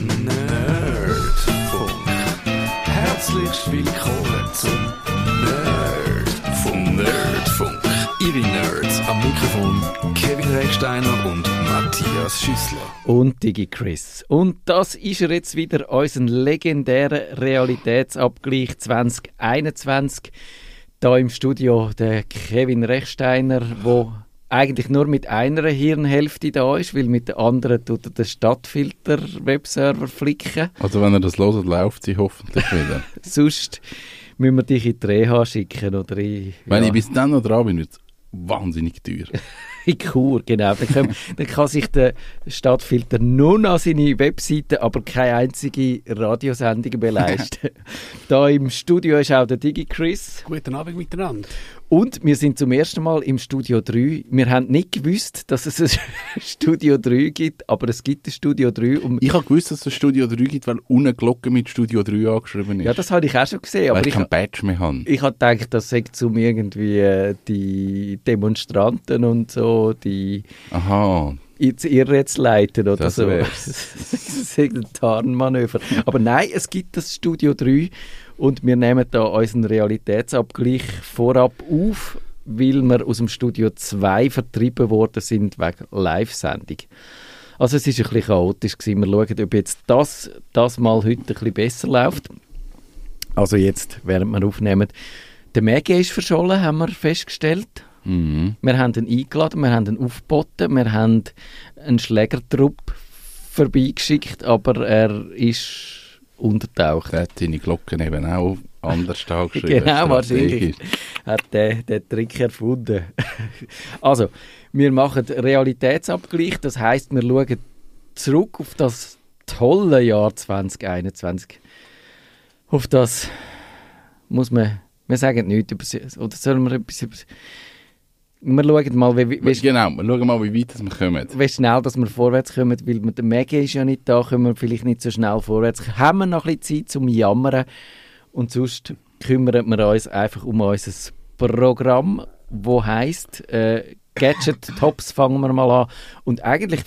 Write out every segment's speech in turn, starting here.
Nerdfunk. Herzlich willkommen zum Nerdfunk. Nerdfunk. Ihre Nerds am Mikrofon Kevin Recksteiner und Matthias Schüssler. und Digi Chris. Und das ist er jetzt wieder, unser legendärer Realitätsabgleich 2021. Da im Studio der Kevin Rechsteiner, wo eigentlich nur mit einer Hirnhälfte da ist, weil mit der anderen tut er den Stadtfilter-Webserver flicken. Also wenn er das hört, läuft sie hoffentlich wieder. Sonst müssen wir dich in die Reha schicken oder in, Wenn ja, ich bis dann noch dran bin, wird es wahnsinnig teuer. in Chur, genau. Dann, können, dann kann sich der Stadtfilter nur an seine Webseite, aber keine einzige Radiosendung mehr leisten. da im Studio ist auch der Digi Chris. Guten Abend miteinander. Und wir sind zum ersten Mal im Studio 3. Wir haben nicht gewusst, dass es ein Studio 3 gibt, aber es gibt ein Studio 3. Und Ich habe gewusst, dass es Studio 3 gibt, weil unten Glocke mit Studio 3 angeschrieben ist. ja, das habe ich auch schon gesehen. weil Aber ich kein Badge mehr habe. ich habe gedacht, das sagt um irgendwie äh, die Demonstranten und so, die Aha. ins zu leiten oder Das so. das ist ein Tarnmanöver. Aber nein, es gibt das Studio 3 und wir nehmen da unseren Realitätsabgleich vorab auf, weil wir aus dem Studio 2 vertrieben worden sind wegen Live-Sendung. Also es war ein bisschen chaotisch. Gewesen. Wir schauen, ob jetzt das, das mal heute ein bisschen besser läuft. Also jetzt, während wir aufnehmen. Der Maggie ist verschollen, haben wir festgestellt. Mhm. Wir haben ihn eingeladen, wir haben ihn aufgeboten, wir haben einen Schlägertrupp vorbeigeschickt, aber er ist untertaucht. Der hat seine Glocken eben auch anders angeschrieben. Genau, wahrscheinlich. Hat der den Trick erfunden. also, wir machen Realitätsabgleich, das heißt, wir schauen zurück auf das tolle Jahr 2021. Auf das muss man, wir sagen nichts über sie, oder sollen wir etwas über wir schauen mal, wie, wie, wie, Genau, wir schauen mal, wie weit wir kommen. wie schnell dass wir vorwärts kommen, weil mit der Maggie ist ja nicht da, können wir vielleicht nicht so schnell vorwärts. Haben wir noch ein bisschen Zeit zum Jammern und sonst kümmern wir uns einfach um unser Programm, wo heißt äh, Gadget Tops fangen wir mal an und eigentlich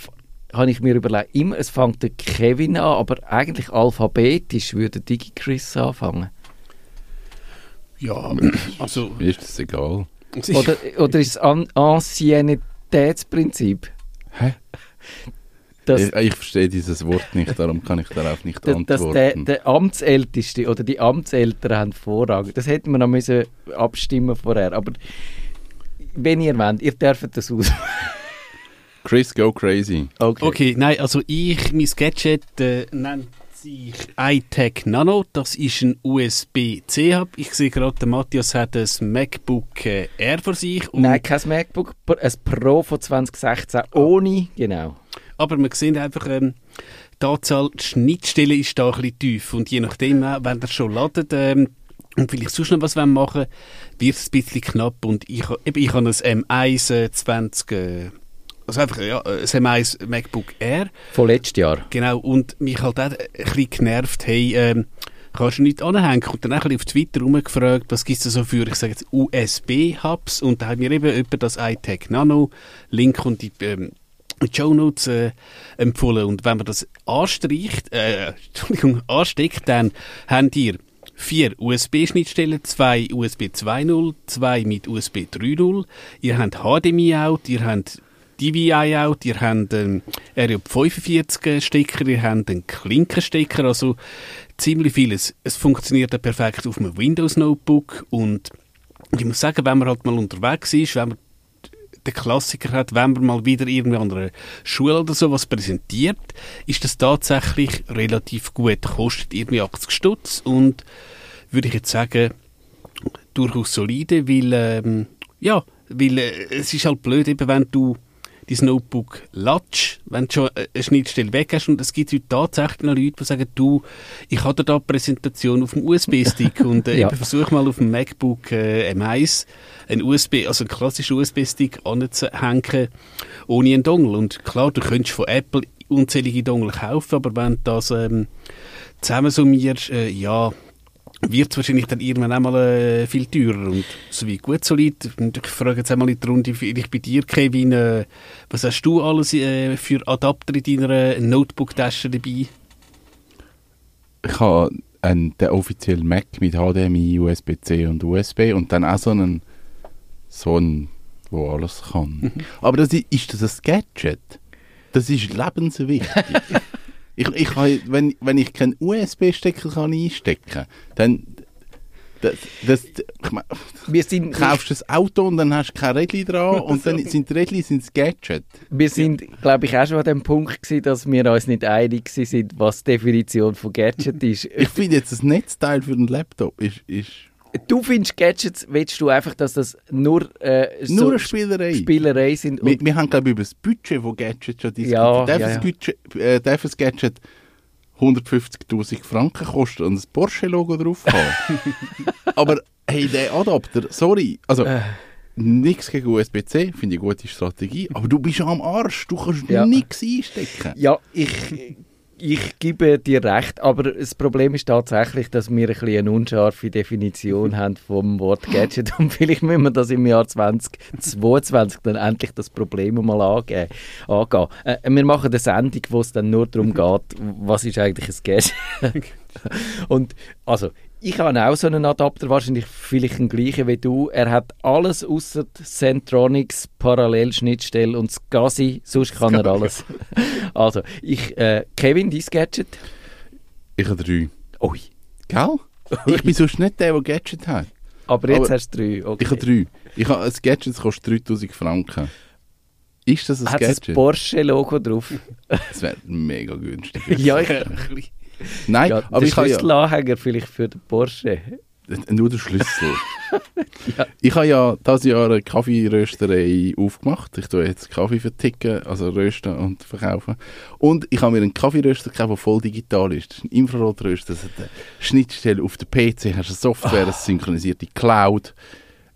habe ich mir überlegt, immer, es fängt der Kevin an, aber eigentlich alphabetisch würde Digi Chris anfangen. Ja, also. Mir ist das egal. Oder, oder ist es An Anciennitätsprinzip? Hä? Ich, ich verstehe dieses Wort nicht, darum kann ich darauf nicht dass, dass der, antworten. der Amtsälteste oder die Amtseltern haben Vorrang. Das hätten wir noch müssen abstimmen vorher. Aber wenn ihr wollt, ihr dürft das aus. Chris, go crazy. Okay. Okay, nein, also ich, mein Gadget äh, nennt sich iTech Nano. Das ist ein USB-C-Hub. Ich sehe gerade, der Matthias hat ein MacBook äh, Air vor sich. Und, Nein, kein MacBook, ein Pro von 2016 ohne, genau. Aber wir sehen einfach, ähm, die Anzahl die Schnittstellen ist da ein bisschen tief. Und je nachdem, äh, wenn ihr schon ladet, ähm, und vielleicht sonst noch was wollen machen wird es ein bisschen knapp. Und ich, eben, ich habe ein M1 äh, 20, äh, also einfach, ja, äh, ein M1 MacBook Air. Von letztes Jahr. Genau, und mich halt auch ein bisschen genervt, hey, ähm, kannst du nicht anhängen? Und dann ein auf Twitter rumgefragt, was gibt es da so für, ich sage jetzt, USB-Hubs? Und da haben mir eben jemand das iTech Nano, Link und die ähm, Show Notes äh, empfohlen. Und wenn man das anstreicht, äh, Entschuldigung, ansteckt, dann habt ihr vier USB-Schnittstellen, zwei USB 2.0, zwei mit USB 3.0, ihr habt HDMI-Out, ihr habt DVI-Out, ihr habt einen RJ45-Stecker, ihr habt einen Klinkenstecker, also ziemlich vieles. Es funktioniert perfekt auf einem Windows-Notebook und ich muss sagen, wenn man halt mal unterwegs ist, wenn man den Klassiker hat, wenn man mal wieder irgendwie an einer Schule oder so was präsentiert, ist das tatsächlich relativ gut. Kostet irgendwie 80 Stutz und würde ich jetzt sagen, durchaus solide, weil, ähm, ja, weil äh, es ist halt blöd, eben wenn du dein Notebook latsch, wenn du schon äh, eine Schnittstelle weg hast und es gibt heute tatsächlich noch Leute, die sagen, du, ich hatte da eine Präsentation auf dem USB-Stick und äh, Ja. eben versuch mal auf dem MacBook äh, M1 einen USB, also einen klassischen USB-Stick anzuhängen, ohne einen Dongle. Und klar, du könntest von Apple unzählige Dongle kaufen, aber wenn du das ähm, zusammen summierst, äh, ja, wird es wahrscheinlich dann irgendwann auch mal äh, viel teurer und so wie gut solid. Und ich frage jetzt einmal in die Runde, vielleicht bei dir, Kevin, äh, was hast du alles äh, für Adapter in deiner Notebook-Tasche dabei? ich habe einen, den offiziellen Mac mit HDMI, USB-C und USB und dann auch so einen, so einen, wo alles kann. Aber das ist, ist das ein Gadget? Das ist lebenswichtig. ich, ich kann, wenn, wenn ich keinen USB-Stecker kann einstecken dann das, das, ich mein, Wir sind, kaufst du ein Auto und dann hast du kein Rädchen dran und dann sind die Rädchen sind das Gadget. wir sind glaube ich, auch schon an dem Punkt gewesen, dass wir uns nicht einig sind, was die Definition von Gadget ist. Ich finde jetzt das Netzteil für den Laptop ist, ist Du findest Gadgets, willst du einfach, dass das nur, äh, nur so eine Spielerei. Spielerei sind? wir, wir haben, glaube ich, über das Budget von Gadgets schon diskutiert. Ja, darf, ja, ein ja. Gadget, äh, darf ein Gadget 150'000 Franken kosten und ein Porsche-Logo drauf haben? Aber hey, der Adapter, sorry, also Äh. nichts gegen USB-C, finde ich eine gute Strategie, aber du bist am Arsch, du kannst Ja. nichts einstecken. ja, ich, ich gebe dir recht, aber das Problem ist tatsächlich, dass wir ein eine unscharfe Definition haben vom Wort Gadget und vielleicht müssen wir das im Jahr 2022 dann endlich das Problem mal angehen. angehen. Äh, wir machen eine Sendung, wo es dann nur darum geht, was ist eigentlich ein Gadget. Und also, ich habe auch so einen Adapter, wahrscheinlich vielleicht den gleichen wie du. Er hat alles außer Centronics, Parallelschnittstelle und das Gazi, sonst kann er alles. Also, ich, äh, Kevin, dein Gadget? Ich habe drei. Ui. Gell? Ich bin sonst nicht der, der Gadget hat. Aber jetzt Aber hast du drei. Okay. Ich habe drei. Ich habe, ein Gadget das kostet 3000 Franken. Ist das ein Hat das Gadget? Porsche-Logo drauf? Das wäre mega günstig. ja, ich, Nein, ja, aber der ich habe ja... Schlüsselanhänger vielleicht für den Porsche. Nur der Schlüssel. Ja. Ich habe ja dieses Jahr eine Kaffeerösterei aufgemacht. Ich tue jetzt Kaffee verticken, also rösten und verkaufen. Und ich habe mir einen Kaffeeröster gekauft, der voll digital ist. Das ist ein Infrarotröster. Das hat eine Schnittstelle auf dem PC, hast eine Software, eine synchronisierte Cloud.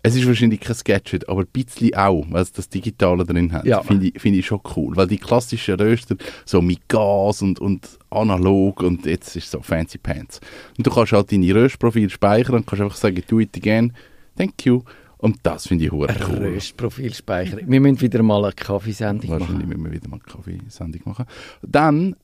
Es ist wahrscheinlich kein Gadget, aber ein bisschen auch, weil es das Digitale drin hat. Ja. Finde ich, finde ich schon cool. Weil die klassischen Röster, so mit Gas und, und analog und jetzt ist so fancy pants. Und du kannst halt deine Röstprofile speichern und kannst einfach sagen, do it again, thank you. Und das finde ich hure cool. Röstprofil speichern. Wir müssen wieder mal eine Kaffeesendung Wahrscheinlich machen. müssen wir wieder mal eine Kaffeesendung machen. Dann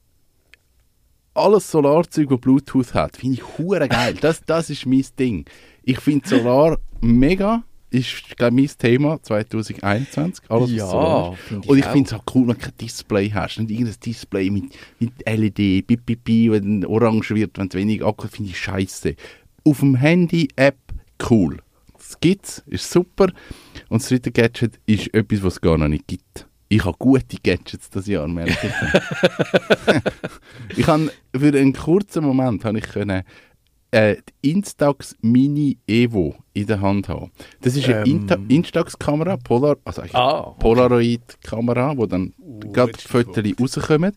alles Solarzeug, das Bluetooth hat, finde ich hure geil. Das, das ist mein Ding. Ich finde Solar mega. Ist, glaube ich, mein Thema 2021. Alles Ja, ich Und ich finde es auch cool, wenn du kein Display hast. Nicht irgendein Display mit, mit LED, bip, bip, bip, wenn orange wird, wenn es wenig Akku finde ich scheiße. Auf dem Handy-App cool. Das gibt's, ist super. Und das dritte Gadget ist etwas, was es gar noch nicht gibt. Ich habe gute Gadgets das Jahr, merke ich. für einen kurzen Moment habe ich können, äh, die Instax Mini Evo in der Hand haben. Das ist eine Inta- Instax-Kamera, Polar, also eigentlich Ah, okay. Polaroid-Kamera, wo dann gerade die Fotos rauskommen.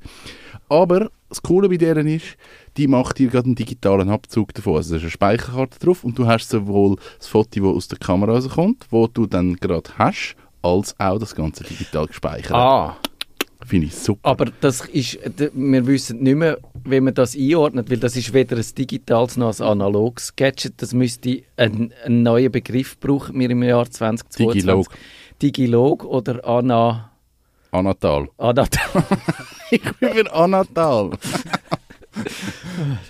Aber das Coole bei deren ist, die macht dir gerade einen digitalen Abzug davon. Also da ist eine Speicherkarte drauf und du hast sowohl das Foto, das aus der Kamera rauskommt, wo du dann gerade hast, als auch das Ganze digital gespeichert. Ah, Finde ich super. aber das ist, wir wissen nicht mehr, wie man das einordnet, weil das ist weder ein digitales noch ein analoges Gadget. Das müsste ein, einen neuen Begriff brauchen wir im Jahr 2022. Digilog. Digilog oder Ana... Anatal. Anatal. Ich bin für Anatal.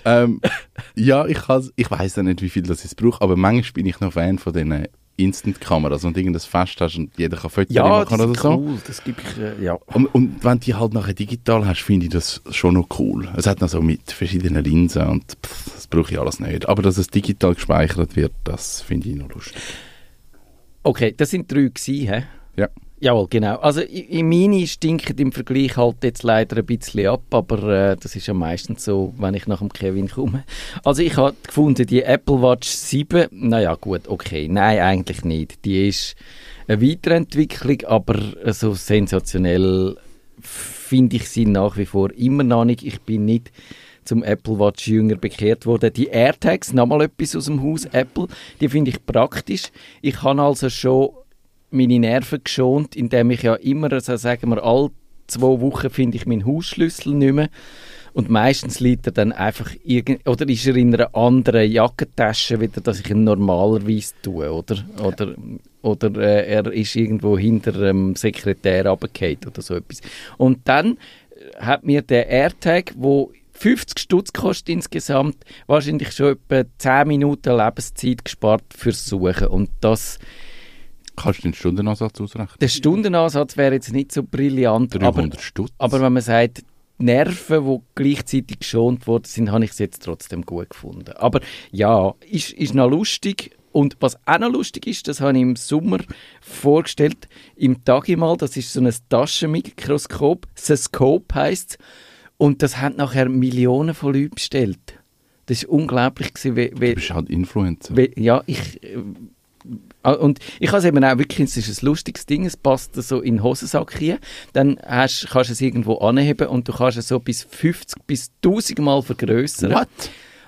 ähm, ja, ich, has- ich weiß ja nicht, wie viel das jetzt braucht, aber manchmal bin ich noch Fan von diesen Instant-Kameras und irgendein Fest hast und jeder kann Fotos Ja, machen das oder ist so. cool. Das gibt ich, äh, ja. Und, und wenn du die halt nachher digital hast, finde ich das schon noch cool. Es hat noch so mit verschiedenen Linsen und pff, das brauche ich alles nicht. Aber dass es digital gespeichert wird, das finde ich noch lustig. Okay, das sind drei gewesen, hä? Ja. Jawohl, genau. Also meine stinken im Vergleich halt jetzt leider ein bisschen ab, aber äh, das ist ja meistens so, wenn ich nach dem Kevin komme. Also ich habe gefunden, die Apple Watch 7, naja gut, okay, nein, eigentlich nicht. Die ist eine Weiterentwicklung, aber so sensationell finde ich sie nach wie vor immer noch nicht. Ich bin nicht zum Apple Watch Jünger bekehrt worden. Die AirTags, nochmal etwas aus dem Haus Apple, die finde ich praktisch. Ich habe also schon meine Nerven geschont, indem ich ja immer, also sagen wir, alle zwei Wochen finde ich meinen Hausschlüssel nicht mehr. Und meistens liegt er dann einfach irgend oder ist er in einer anderen Jackentasche wieder, dass ich ihn normalerweise tue, oder? Oder, oder äh, er ist irgendwo hinter dem Sekretär runtergefallen oder so etwas. Und dann hat mir der AirTag, wo 50 Stutz kostet insgesamt, wahrscheinlich schon etwa 10 Minuten Lebenszeit gespart fürs Suchen. Und das, Kannst du den Stundenansatz ausrechnen? der Stundenansatz wäre jetzt nicht so brillant, aber, 300 Stutz. aber wenn man sagt, die Nerven, die gleichzeitig geschont worden sind, habe ich es jetzt trotzdem gut gefunden. Aber ja, ist, ist noch lustig. Und was auch noch lustig ist, das habe ich im Sommer vorgestellt, im Tagimal, das ist so ein Taschenmikroskop, Scope heisst es. Und das haben nachher Millionen von Leuten bestellt. Das war unglaublich. Gewesen, wie, du wie, bist halt Influencer. wie, ja, ich... Ah, Und ich habe es eben auch wirklich, es ist ein lustiges Ding, es passt so in den Hosensack hier. Dann hast, kannst du es irgendwo anheben und du kannst es so bis 50 bis 1000 Mal vergrößern. What?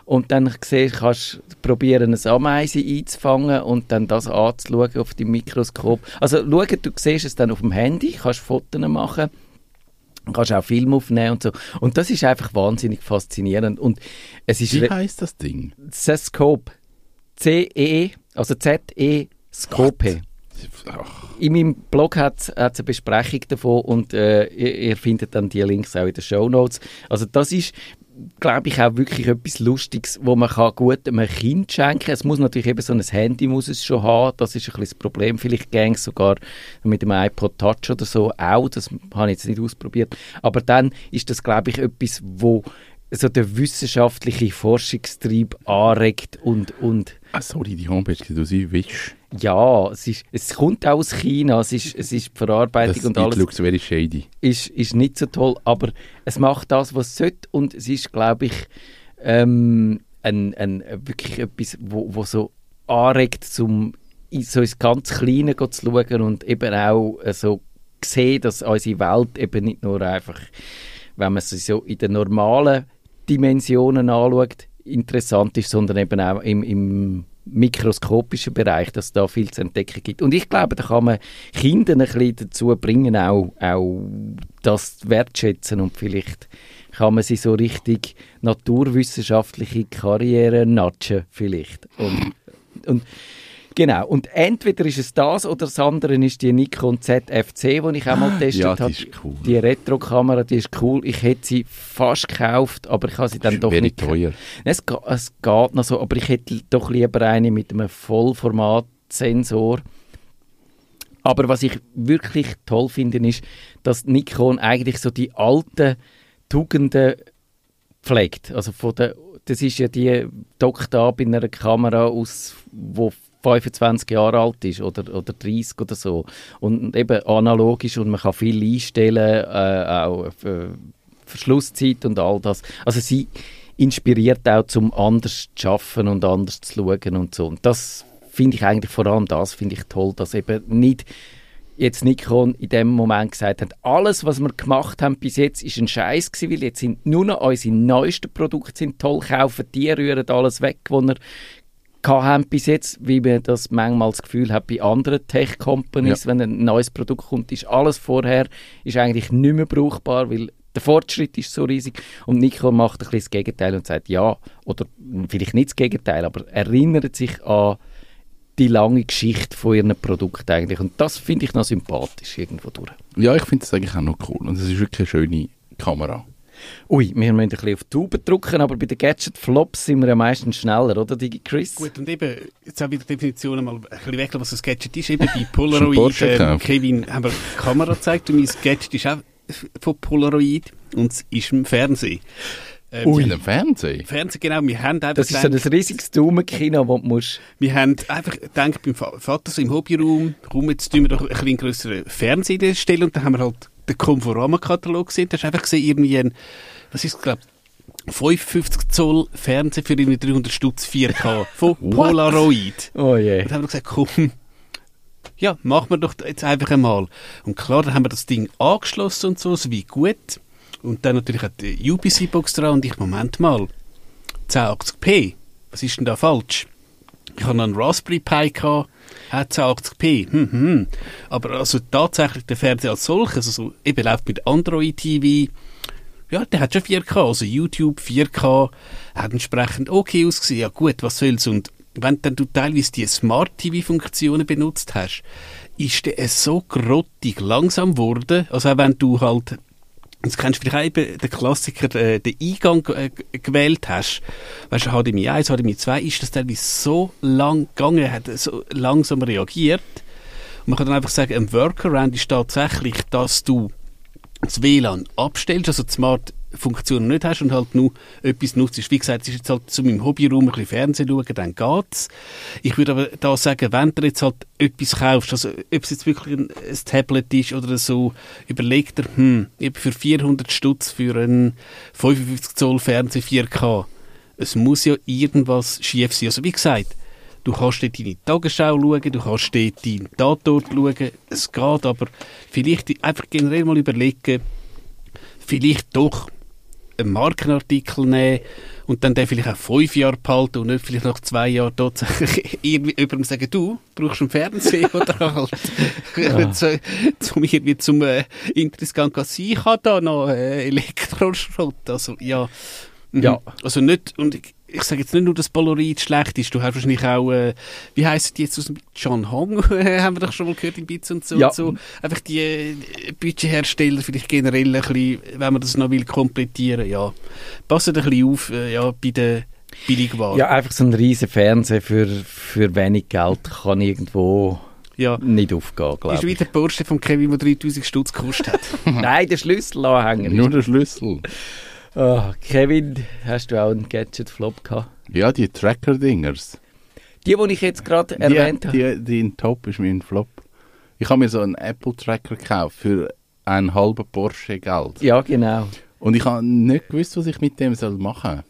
Und dann siehst, kannst du probieren, eine Ameise einzufangen und dann das anzuschauen auf dem Mikroskop. Also schau, du siehst es dann auf dem Handy, kannst Fotos machen, kannst auch Film aufnehmen und so. Und das ist einfach wahnsinnig faszinierend. Und es ist Wie heisst das Ding? Scope. C-E, also Z-E, Scope. In meinem Blog hat es eine Besprechung davon und äh, ihr, ihr findet dann die Links auch in den Show Notes. Also das ist, glaube ich, auch wirklich etwas Lustiges, wo man kann gut einem Kind schenken kann. Es muss natürlich eben so ein Handy muss es schon haben, das ist ein bisschen das Problem. Vielleicht gäng sogar mit dem iPod Touch oder so auch, das habe ich jetzt nicht ausprobiert. Aber dann ist das, glaube ich, etwas, wo so der wissenschaftliche Forschungstrieb anregt und, und ah, sorry, die Homepage, die du sie willst. Ja, es, ist, es kommt auch aus China, es ist, es ist die Verarbeitung Das und alles looks very shady. ist, ist nicht so toll, aber es macht das, was es sollte und es ist, glaube ich, ähm, ein, ein, wirklich etwas, wo, wo so anregt, zum in so ins ganz Kleine zu schauen und eben auch äh, so sehen, dass unsere Welt eben nicht nur einfach, wenn man sie so in den normalen Dimensionen anschaut, interessant ist, sondern eben auch im, im mikroskopischen Bereich, dass es da viel zu entdecken gibt. Und ich glaube, da kann man Kinder ein bisschen dazu bringen, auch, auch das wertschätzen und vielleicht kann man sie so richtig naturwissenschaftliche Karriere natschen vielleicht. Und, und Genau, und entweder ist es das oder das andere ist die Nikon ZFC, die ich auch mal getestet Ja, die habe. ist cool. Die Retro-Kamera, die ist cool. Ich hätte sie fast gekauft, aber ich habe sie dann doch nicht teuer. es, es geht noch so, aber ich hätte doch lieber eine mit einem Vollformat-Sensor. Aber was ich wirklich toll finde, ist, dass Nikon eigentlich so die alten Tugenden pflegt. Also von der, das ist ja die dockt ab in einer Kamera aus, wo 25 Jahre alt ist oder, oder 30 oder so. Und eben analog ist und man kann viel einstellen, äh, auch äh, Verschlusszeit und all das. Also sie inspiriert auch zum anders zu arbeiten und anders zu schauen und so. Und das finde ich eigentlich vor allem das finde ich toll, dass eben nicht jetzt Nikon in dem Moment gesagt hat, alles, was wir gemacht haben bis jetzt, ist ein Scheiß gewesen, weil jetzt sind nur noch unsere neuesten Produkte sind toll, kaufen die, rühren alles weg, was gehabt haben bis jetzt, wie man das manchmal das Gefühl hat bei anderen Tech-Companies, wenn ein neues Produkt kommt, ist alles vorher ist eigentlich nicht mehr brauchbar, weil der Fortschritt ist so riesig und Nikon macht ein bisschen das Gegenteil und sagt ja, oder vielleicht nicht das Gegenteil, aber erinnert sich an die lange Geschichte von ihren Produkten eigentlich und das finde ich noch sympathisch irgendwo durch. Ja, ich finde es eigentlich auch noch cool. Und es ist wirklich eine schöne Kamera. Ui, wir müssen ein bisschen auf die Tube drücken, aber bei den Gadget-Flops sind wir ja meistens schneller, oder, Digi Chris? Gut, und eben, jetzt auch wieder Definitionen mal ein bisschen weg, was ein Gadget ist. Eben bei Polaroid, ähm? Kevin, haben wir die Kamera gezeigt und mein Gadget ist auch von Polaroid und es ist im Fernsehen. Ähm, Ui. In einem Fernsehen? Fernsehen, genau. Wir haben einfach Das ist so ein gedacht- riesiges Daumenkino, wo du musst... Wir haben einfach gedacht, beim Va- Vater so im Hobbyraum, komm, jetzt tun wir doch ein bisschen grösseren Fernseher stellen und dann haben wir halt den Conforama-Katalog gesehen. Da hast du einfach gesehen, irgendwie ein, was ist glaube 55 Zoll Fernseher für irgendwie 300 Stutz 4K von Polaroid. Oh je. Und dann haben wir gesagt, komm, ja, machen wir doch jetzt einfach einmal. Und klar, dann haben wir das Ding angeschlossen und so, so wie gut. Und dann natürlich hat die UPC-Box dran und ich, Moment mal, 1080p, was ist denn da falsch? Ich hatte einen Raspberry Pi, gehabt, hat 1080p, hm, hm. aber also tatsächlich der Fernseher als solches, also eben läuft mit Android TV, ja, der hat schon 4K, also YouTube 4K, hat entsprechend okay ausgesehen. Ja gut, was soll's. Und wenn dann du teilweise die Smart TV-Funktionen benutzt hast, ist der so grottig langsam geworden, also auch wenn du halt Jetzt kennst du vielleicht eben den Klassiker, äh, den Eingang äh, gewählt hast. Weißt du, HDMI 1, HDMI 2, ist das teilweise so lang gegangen, hat so langsam reagiert. Und man kann dann einfach sagen, ein Workaround ist tatsächlich, dass du das WLAN abstellst, also die Smart-Funktion nicht hast und halt nur etwas nutzt. Wie gesagt, es ist jetzt halt zu meinem Hobbyraum ein bisschen Fernsehen schauen, dann geht's. Ich würde aber da sagen, wenn du jetzt halt etwas kaufst, also ob es jetzt wirklich ein, ein Tablet ist oder so, überleg dir, hm, für 400 Stutz für einen 55 Zoll Fernseher 4K, es muss ja irgendwas schief sein. Also wie gesagt, Du kannst dort deine Tagesschau schauen, du kannst dort deinen Tatort schauen. Es geht, aber vielleicht einfach generell mal überlegen, vielleicht doch einen Markenartikel nehmen und dann den vielleicht auch fünf Jahre behalten und nicht vielleicht nach zwei Jahren tatsächlich irgendwie jemandem sagen, du brauchst einen Fernseher oder halt zu, zum irgendwie zum äh, interessant sein, ich habe da noch äh, Elektroschrott. Also ja, Mhm. Ja. Also nicht, und ich, ich sage jetzt nicht nur, dass Polaroid schlecht ist, du hast wahrscheinlich auch, äh, wie heisst die jetzt aus dem John Hong, haben wir doch schon mal gehört in Bits und so, Ja. und so. Einfach die äh, Budgethersteller vielleicht generell ein bisschen, wenn man das noch will, komplettieren, ja. Passen ein bisschen auf, äh, ja, bei den Billigwaren. Ja, einfach so ein riesen Fernseher für, für wenig Geld kann irgendwo ja. nicht aufgehen, Ist glaube wie ich. der Porsche von Kevin, der 3000 Stutz gekostet hat. Nein, der Schlüsselanhänger. Nur der Schlüssel. Ah, Kevin, hast du auch einen Gadget-Flop gehabt? Ja, die Tracker-Dingers. Die, die ich jetzt gerade erwähnt habe. die, die in Top ist mein Flop. Ich habe mir so einen Apple-Tracker gekauft für einen halben Porsche Geld. Ja, genau. Und ich habe nicht gewusst, was ich mit dem soll machen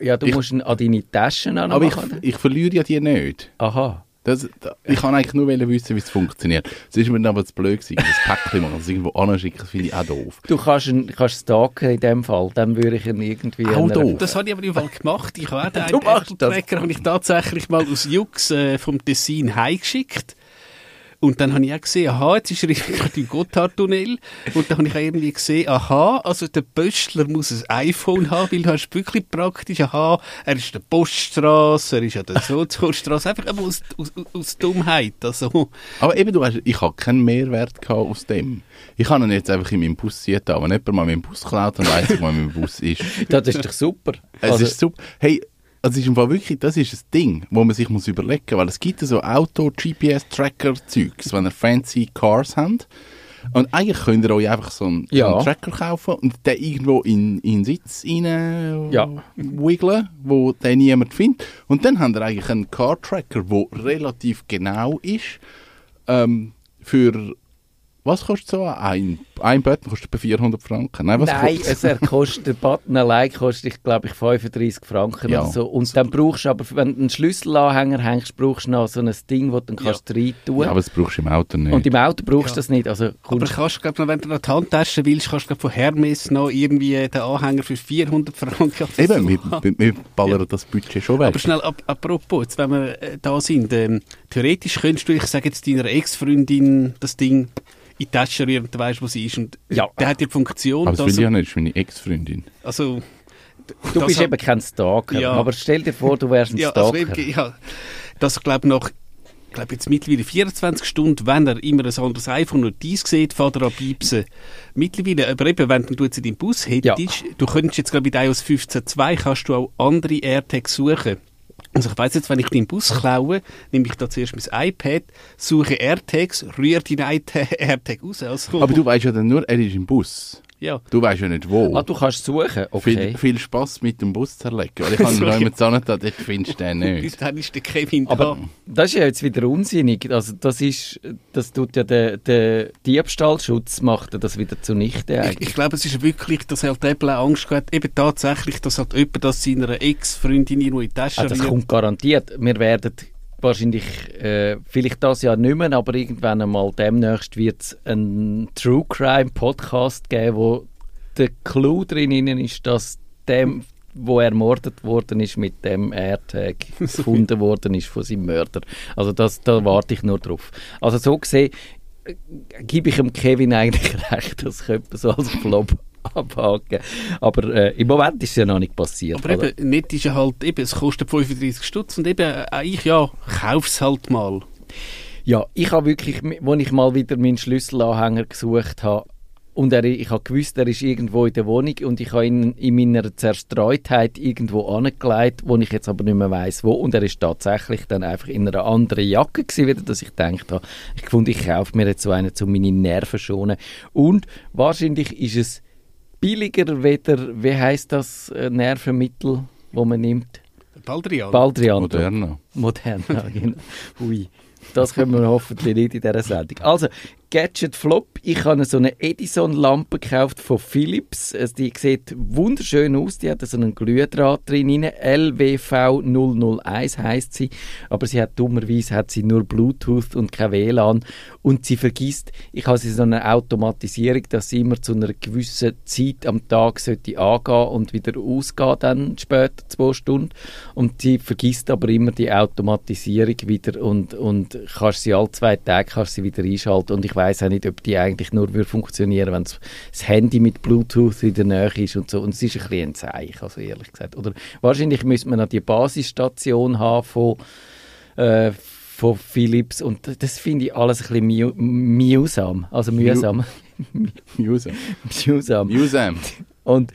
Ja, du Ich- musst ihn an deine Taschen soll. Aber ich, anmachen. ich verliere ja die nicht. Aha. Das, da, ich kann eigentlich nur wissen, wie es funktioniert. Es ist mir dann aber zu blöd gewesen, das Päckchen machen, das irgendwo anschicken, das finde ich auch doof. Du kannst ihn kannst stalken in dem Fall. Dann würde ich ihn irgendwie... Auch doof. Das habe ich aber im Fall gemacht. Ich habe auch den das. Apple-Tracker habe ich tatsächlich mal aus Jux äh, vom Tessin heimgeschickt. Und dann habe ich auch gesehen, aha, jetzt ist er irgendwie im Gotthardtunnel. Und dann habe ich auch irgendwie gesehen, aha, also der Pöstler muss ein iPhone haben, weil du hast wirklich praktisch, aha, er ist der Poststraße, er ist an der Sozialstraße, einfach aus, aus, aus Dummheit. Also, Aber eben, du hast, ich habe keinen Mehrwert gehabt aus dem. Ich habe ihn jetzt einfach in meinem Bus sitzen, wenn jemand mal meinen Bus klaut, dann weiss ich, wo mein Bus ist. Das ist doch super. Es Also, ist super. Hey, also ist im Fall wirklich, das ist ein Ding, wo man sich muss überlegen muss, weil es gibt so Auto-GPS-Tracker-Zeugs, wenn ihr fancy Cars habt. Und eigentlich könnt ihr euch einfach so einen, Ja. so einen Tracker kaufen und den irgendwo in, in den Sitz rein Ja. wiggeln, wo den niemand findet. Und dann habt ihr eigentlich einen Car-Tracker, der relativ genau ist. Ähm, für, was kostet so ein, ein Button? Kostet etwa 400 Franken? Nein, was Nein, kostet es er kostet, der Button allein kostet, ich glaube ich, 35 Franken Ja. oder so. Und dann brauchst du aber, wenn du einen Schlüsselanhänger hängst, brauchst du noch so ein Ding, wo du dann kannst rein tun. Ja, aber das brauchst du im Auto nicht. Und im Auto brauchst du Ja. das nicht. Also aber kannst, glaub, noch, wenn du noch die Handtasche willst, kannst du von Hermes noch irgendwie den Anhänger für 400 Franken Eben, wir, wir, wir ballern das Budget schon weg. Aber schnell, ap apropos, jetzt, wenn wir äh, da sind, ähm, theoretisch könntest du, ich sage jetzt deiner Ex-Freundin das Ding in die Tasche rühren und du weißt, wo sie ist. Und Ja. der hat die Funktion, Aber das will ich ja nicht, das ist meine Ex-Freundin. also, du das bist hat- eben kein Stalker. Ja. Aber stell dir vor, du wärst ein ja, also, Stalker. eben, ja, dass ich glaube nach ich glaube jetzt mittlerweile 24 Stunden, wenn er immer ein anderes iPhone und dies sieht, fährt er an piepsen. Mittlerweile, aber eben, wenn du jetzt in deinem Bus hättest, du könntest jetzt glaube ich bei iOS 15.2 kannst du auch andere AirTags suchen. Also ich weiss jetzt, wenn ich den Bus klaue, nehme ich da zuerst mein iPad, suche AirTags, rühre den AirTag raus. Also, Aber du weißt ja dann nur, er ist im Bus. Ja. Du weißt ja nicht wo. Ah, du kannst suchen? Okay. viel, viel Spaß mit dem Bus zerlegen. Weil ich habe So, noch jemanden da, dort findest du den Bis nicht. dann ist der Kevin Aber da. das ist ja jetzt wieder unsinnig. Also das ist, das tut ja der, der Diebstahlschutz macht das wieder zunichte Ich, eigentlich. ich glaube, es ist wirklich, dass halt Apple auch Angst hat, eben tatsächlich, dass halt jemand das seiner Ex-Freundin irgendwo in die Tasche Ah, das kommt garantiert. Wir werden wahrscheinlich, äh, vielleicht das Jahr nicht mehr, aber irgendwann einmal demnächst wird es einen True Crime Podcast geben, wo der Clou drin ist, dass dem, wo ermordet worden ist, mit dem AirTag gefunden worden ist von seinem Mörder. Also das, da warte ich nur drauf. Also so gesehen äh, gebe ich dem Kevin eigentlich recht, das könnte so als Flop abhaken. Aber äh, im Moment ist es ja noch nicht passiert. Aber oder? eben, nicht ist ja halt, eben, es kostet 35 Stutz und eben, äh, ich, ja, kauf's halt mal. Ja, ich habe wirklich, als ich mal wieder meinen Schlüsselanhänger gesucht habe, und er, ich habe gewusst, er ist irgendwo in der Wohnung und ich habe ihn in meiner Zerstreutheit irgendwo angelegt, wo ich jetzt aber nicht mehr weiß wo. Und er ist tatsächlich dann einfach in einer anderen Jacke gewesen, wieder, dass ich gedacht habe, ich fand, ich kaufe mir jetzt so einen, um meine Nerven schonen. Und wahrscheinlich ist es billiger weder, wie heißt das äh, Nervenmittel, wo man nimmt? Baldrian. Baldrian. Moderner. Moderna, genau. Ui. Das können wir hoffentlich nicht in dieser Sendung. Also, Gadget Flop. Ich habe so eine Edison-Lampe gekauft von Philips. Also, die sieht wunderschön aus. Die hat so einen Glühdraht drin. LWV 001 heißt sie. Aber sie hat dummerweise hat sie nur Bluetooth und kein WLAN. Und sie vergisst, ich habe sie so eine Automatisierung, dass sie immer zu einer gewissen Zeit am Tag sollte angehen und wieder ausgehen, dann später zwei Stunden. Und sie vergisst aber immer die Automatisierung wieder und, und kannst sie alle zwei Tage kannst sie wieder einschalten. Und ich weiß auch nicht, ob die eigentlich nur würde funktionieren, wenn das Handy mit Bluetooth in der Nähe ist und so. Und es ist ein bisschen ein Zeichen, also ehrlich gesagt. Oder wahrscheinlich müsste man noch die Basisstation haben von, äh, von Philips und das finde ich alles ein bisschen mu mühsam. Also mühsam. Musam. mühsam. Musam. Und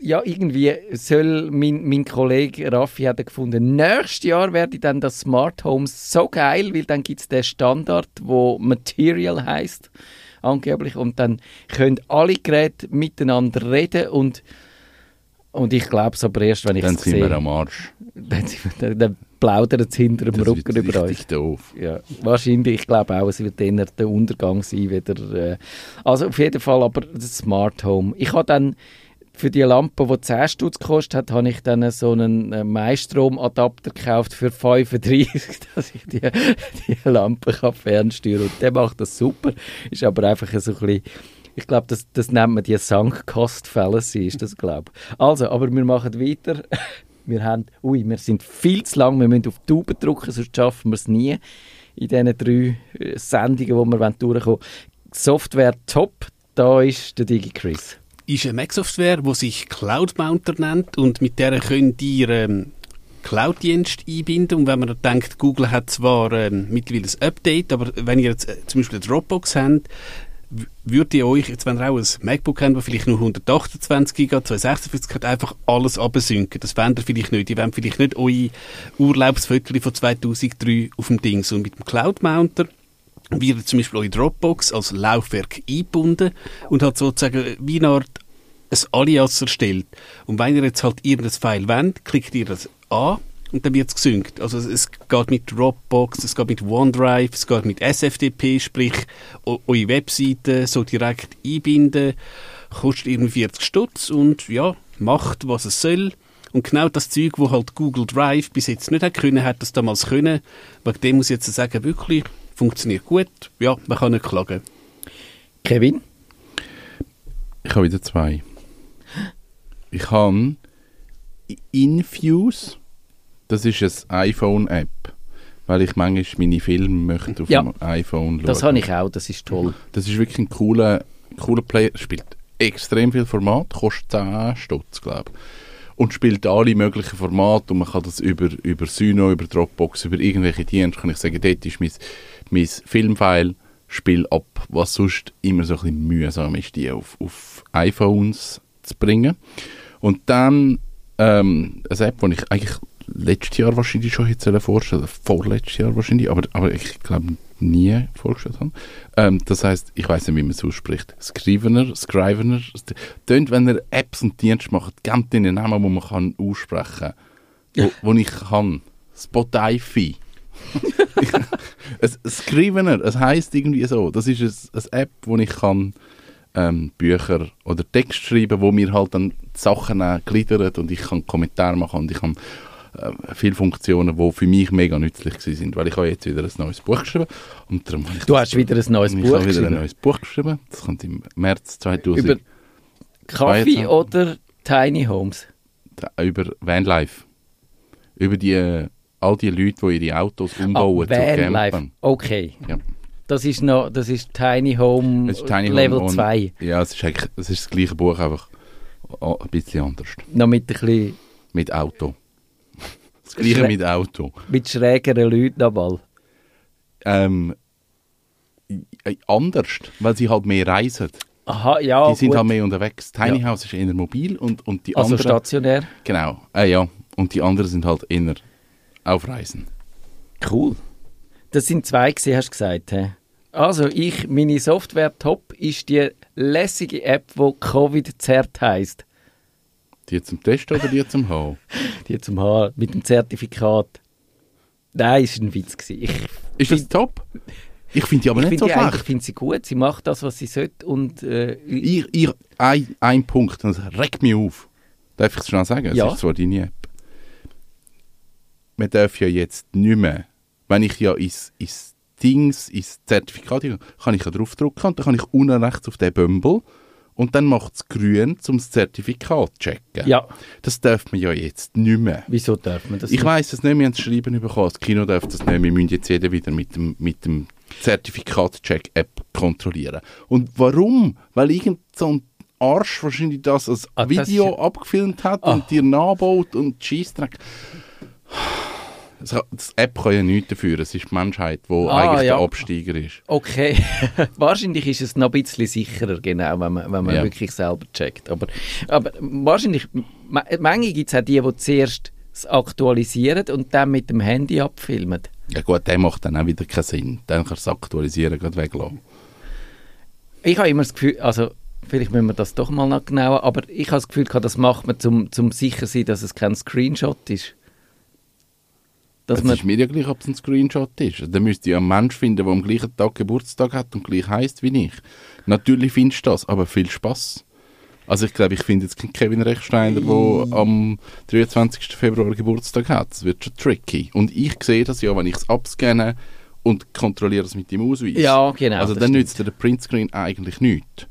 ja, irgendwie soll mein, mein Kollege Raffi hat gefunden, nächstes Jahr werde dann das Smart Home so geil, weil dann gibt es den Standard, wo Material heißt angeblich und dann können alle Geräte miteinander reden und und ich glaube es aber erst, wenn ich Dann es sind sehe. wir am Arsch. Dann, sind wir- dann, dann plaudert es hinter dem Das Rücken über richtig doof. Ja, wahrscheinlich. Ich glaube auch, es wird eher der Untergang sein. Wieder, äh, also auf jeden Fall aber das Smart Home. Ich habe dann für die Lampe, die 10 Stutz gekostet hat, habe ich dann so einen äh, Maistromadapter gekauft für 35, dass ich die, die Lampe kann fernsteuern Und der macht das super. Ist aber einfach so ein bisschen ich glaube, das, das nennt man die Sunk Cost Fallacy, ist das, glaube. Also, aber wir machen weiter. Wir haben, ui, wir sind viel zu lang, wir müssen auf die Tube drücken, sonst schaffen wir es nie in diesen drei äh, Sendungen, wo wir durchkommen wollen. Software top, da ist der DigiChris. Ist eine Mac-Software, die sich Cloud Mounter nennt und mit der könnt ihr ähm, Cloud-Dienst einbinden. Und wenn man denkt, Google hat zwar ähm, mittlerweile ein Update, aber wenn ihr jetzt äh, zum Beispiel eine Dropbox habt, w- würdet ihr euch, jetzt wenn ihr auch ein MacBook habt, das vielleicht nur 128 GB, 256 hat, einfach alles absynken. Das wollt ihr vielleicht nicht. Ihr wollt vielleicht nicht eure Urlaubsfotos von 2003 auf dem Ding. Und mit dem Cloud Mounter wird zum Beispiel eure Dropbox als Laufwerk eingebunden und hat sozusagen wie eine Art ein Alias erstellt. Und wenn ihr jetzt halt irgendein File wollt, klickt ihr das an und dann wird es gesynkt. Also es- geht mit Dropbox, es geht mit OneDrive, es geht mit SFTP, sprich eure Webseite so direkt einbinden, kostet irgendwie 40 Stutz und ja, macht, was es soll. Und genau das Zeug, wo halt Google Drive bis jetzt nicht hat können, hat das damals können. Wegen dem muss ich jetzt sagen, wirklich, funktioniert gut. Ja, man kann nicht klagen. Kevin? Ich habe wieder zwei. Ich habe Infuse, das ist eine iPhone-App, weil ich manchmal meine Filme möchte auf Ja. dem iPhone schauen. Das habe ich auch, das ist toll. Das ist wirklich ein cooler, cooler Player. Spielt extrem viel Format, kostet 10 Stutz, glaube ich. Und spielt alle möglichen Formate und man kann das über, über Syno, über Dropbox, über irgendwelche Dienste, kann ich sagen, dort ist mein, mein Filmfile, spiel ab, was sonst immer so ein bisschen mühsam ist, die auf, auf iPhones zu bringen. Und dann ähm, eine App, die ich eigentlich letztes Jahr wahrscheinlich schon hätte vorstellen vorletztes Jahr wahrscheinlich, aber, aber ich glaube nie vorgestellt habe. Ähm, das heißt, ich weiß nicht, wie man es ausspricht. Scrivener, Scrivener. Tönt, wenn ihr Apps und Dienste macht, gebt ihnen Namen, den man kann aussprechen kann. Wo, wo ich kann. Spotify. es, Scrivener, es heisst irgendwie so. Das ist ein, eine App, wo ich kann ähm, Bücher oder Text schreiben, wo mir halt dann Sachen gliedert und ich kann Kommentare machen und ich kann äh, viele Funktionen, die für mich mega nützlich sind, weil ich habe jetzt wieder ein neues Buch geschrieben und darum ich Du hast wieder ein neues ich Buch habe wieder ein geschrieben. neues Buch geschrieben. Das kommt im März 2000 Über Kaffee 22. oder Tiny Homes? über Vanlife. Über die, äh, all die Leute, die ihre Autos umbauen zu Ah, Vanlife. Campern. Okay. Ja. Das ist noch, das ist Tiny Home ist Tiny Level Home und- 2. Ja, es ist, eigentlich, es ist das gleiche Buch, einfach ein bisschen anders. Noch mit ein bisschen, Mit Auto. Das gleiche Schrä- mit Auto. mit schrägeren Leuten nochmal. Ähm, äh, anders, weil sie halt mehr reisen. Aha, ja, die sind gut. halt mehr unterwegs. Tiny Ja. House ist eher mobil und, und die also anderen... stationär. Genau, äh, ja. Und die anderen sind halt eher auf Reisen. Cool. Das sind zwei gewesen, hast du gesagt. He? Also ich, meine Software top ist die lässige App, die Covid-Zert heisst. Die zum Testen oder die zum Haben? Die zum Haar mit dem Zertifikat. Nein, ist ein Witz gewesen. Ich, Ist das top? Ich finde die aber ich nicht so die schlecht. finde sie gut. Sie macht das, was sie sollte und äh, Ich, ich, ein, ein Punkt, das regt mich auf. Darf ich es schon sagen? Ja. Es ist zwar deine App. Man darf ja jetzt nicht mehr, wenn ich ja ins, ins Dings, ins Zertifikat kann ich ja draufdrücken und dann kann ich unten rechts auf den Bömbel und dann macht es grün, um das Zertifikat zu checken. ja, Das darf man ja jetzt nicht mehr. wieso darf man das Ich weiss es nicht, wir haben das Schreiben bekommen. Das Kino darf das nicht. Wir müssen jetzt jeder wieder mit dem, mit dem Zertifikat-Check-App kontrollieren. Und warum? Weil irgend so ein Arsch wahrscheinlich das als Ah, das Video ist- abgefilmt hat Ah. und dir nachbaut und Scheissdreck. Das, das App kann ja nichts dafür. Es ist die Menschheit, die Ah, eigentlich ja. der Absteiger ist. Okay, wahrscheinlich ist es noch ein bisschen sicherer, genau, wenn man, wenn man Ja. wirklich selber checkt. Aber, aber wahrscheinlich, ma- manchmal gibt es auch die, die zuerst es aktualisieren und dann mit dem Handy abfilmen. Ja gut, der macht dann auch wieder keinen Sinn. Dann kannst du es aktualisieren, gerade weglassen. Ich habe immer das Gefühl, also vielleicht müssen wir das doch mal noch genauer, aber ich habe das Gefühl, das macht man, zum, zum sicher sein, dass es kein Screenshot ist. Dass Es ist mir ja gleich, ob es ein Screenshot ist. Also, dann müsst ihr ja einen Menschen finden, der am gleichen Tag Geburtstag hat und gleich heisst wie ich. Natürlich findest du das, aber viel Spaß. Also ich glaube, ich finde jetzt keinen Kevin Rechsteiner, der am 23. Februar Geburtstag hat. Das wird schon tricky. Und ich sehe das ja, wenn ich es abscanne und kontrolliere es mit dem Ausweis. Ja, genau, Also dann nützt dir der Printscreen eigentlich nichts.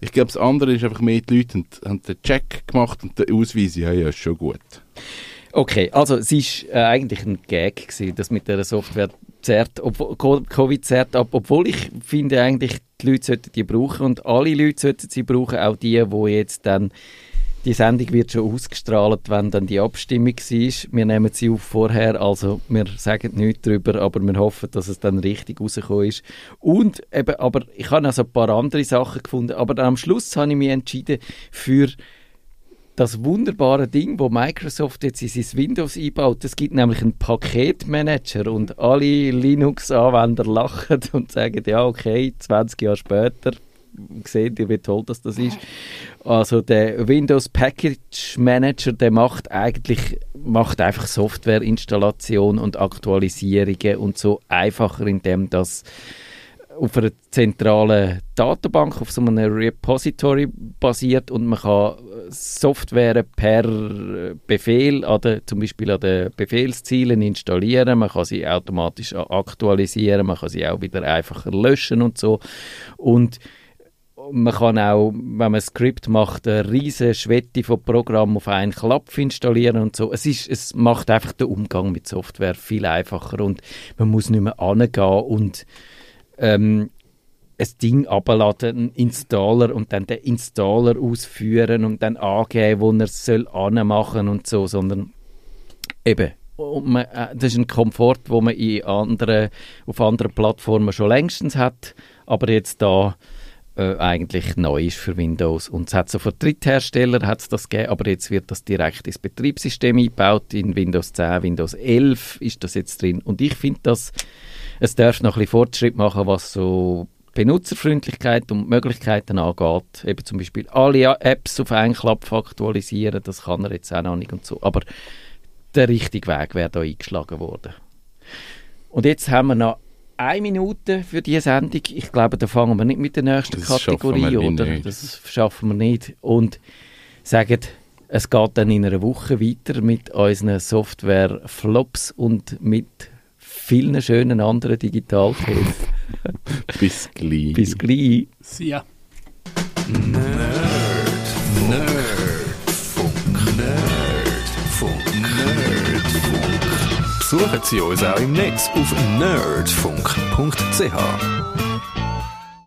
Ich glaube, das andere ist einfach mehr, die Leute haben, haben den Check gemacht und der Ausweis, ja, ja, ist schon gut. Okay, also es ist äh, eigentlich ein Gag gewesen, das mit der Software zerrt, Covid zerrt ab, obwohl ich finde eigentlich, die Leute sollten die brauchen und alle Leute sollten sie brauchen, auch die, wo jetzt dann, die Sendung wird schon ausgestrahlt, wenn dann die Abstimmung war. Wir nehmen sie auf vorher, also wir sagen nichts darüber, aber wir hoffen, dass es dann richtig rausgekommen ist. Und eben, aber ich habe also ein paar andere Sachen gefunden, aber am Schluss habe ich mich entschieden für das wunderbare Ding, wo Microsoft jetzt in sein Windows einbaut. Es gibt nämlich einen Paketmanager und alle Linux-Anwender lachen und sagen, ja okay, 20 Jahre später seht ihr, wie toll das, das ist. Also der Windows Package Manager, der macht eigentlich macht einfach Softwareinstallation und Aktualisierungen und so einfacher, indem das auf einer zentralen Datenbank, auf so einem Repository basiert und man kann äh, Software per äh, Befehl, an der, zum Beispiel an den Befehlszielen installieren, man kann sie automatisch aktualisieren, man kann sie auch wieder einfacher löschen und so. Und man kann auch, wenn man ein Skript macht, eine riesige Schwette von Programmen auf einen Klapf installieren und so. Es, ist, es macht einfach den Umgang mit Software viel einfacher und man muss nicht mehr angehen und ähm, ein Ding abladen, einen Installer und dann den Installer ausführen und dann angeben, wo er es soll anmachen und so, sondern eben, man, äh, das ist ein Komfort, wo man in anderen, auf anderen Plattformen schon längstens hat, aber jetzt da äh, eigentlich neu ist für Windows. Und es hat so von Drittherstellern hat's das gegeben, aber jetzt wird das direkt ins Betriebssystem eingebaut. In Windows 10, Windows 11 ist das jetzt drin. Und ich finde das, es darf noch ein bisschen Fortschritt machen, was so Benutzerfreundlichkeit und Möglichkeiten angeht. Eben zum Beispiel alle Apps auf einen Klapp aktualisieren, das kann er jetzt auch noch nicht und so. Aber der richtige Weg wäre da eingeschlagen worden. Und jetzt haben wir noch eine Minute für diese Sendung. Ich glaube, da fangen wir nicht mit der nächsten Das Kategorie, oder? nicht. Das schaffen wir nicht. Und sagen, es geht dann in einer Woche weiter mit unseren Software-Flops und mit vielen schönen anderen Digitalthemen. Bis gleich. Bis gleich. Ja. Nerdfunk. Nerdfunk. Nerdfunk. Besuchen Sie uns auch im Netz auf nerdfunk.ch.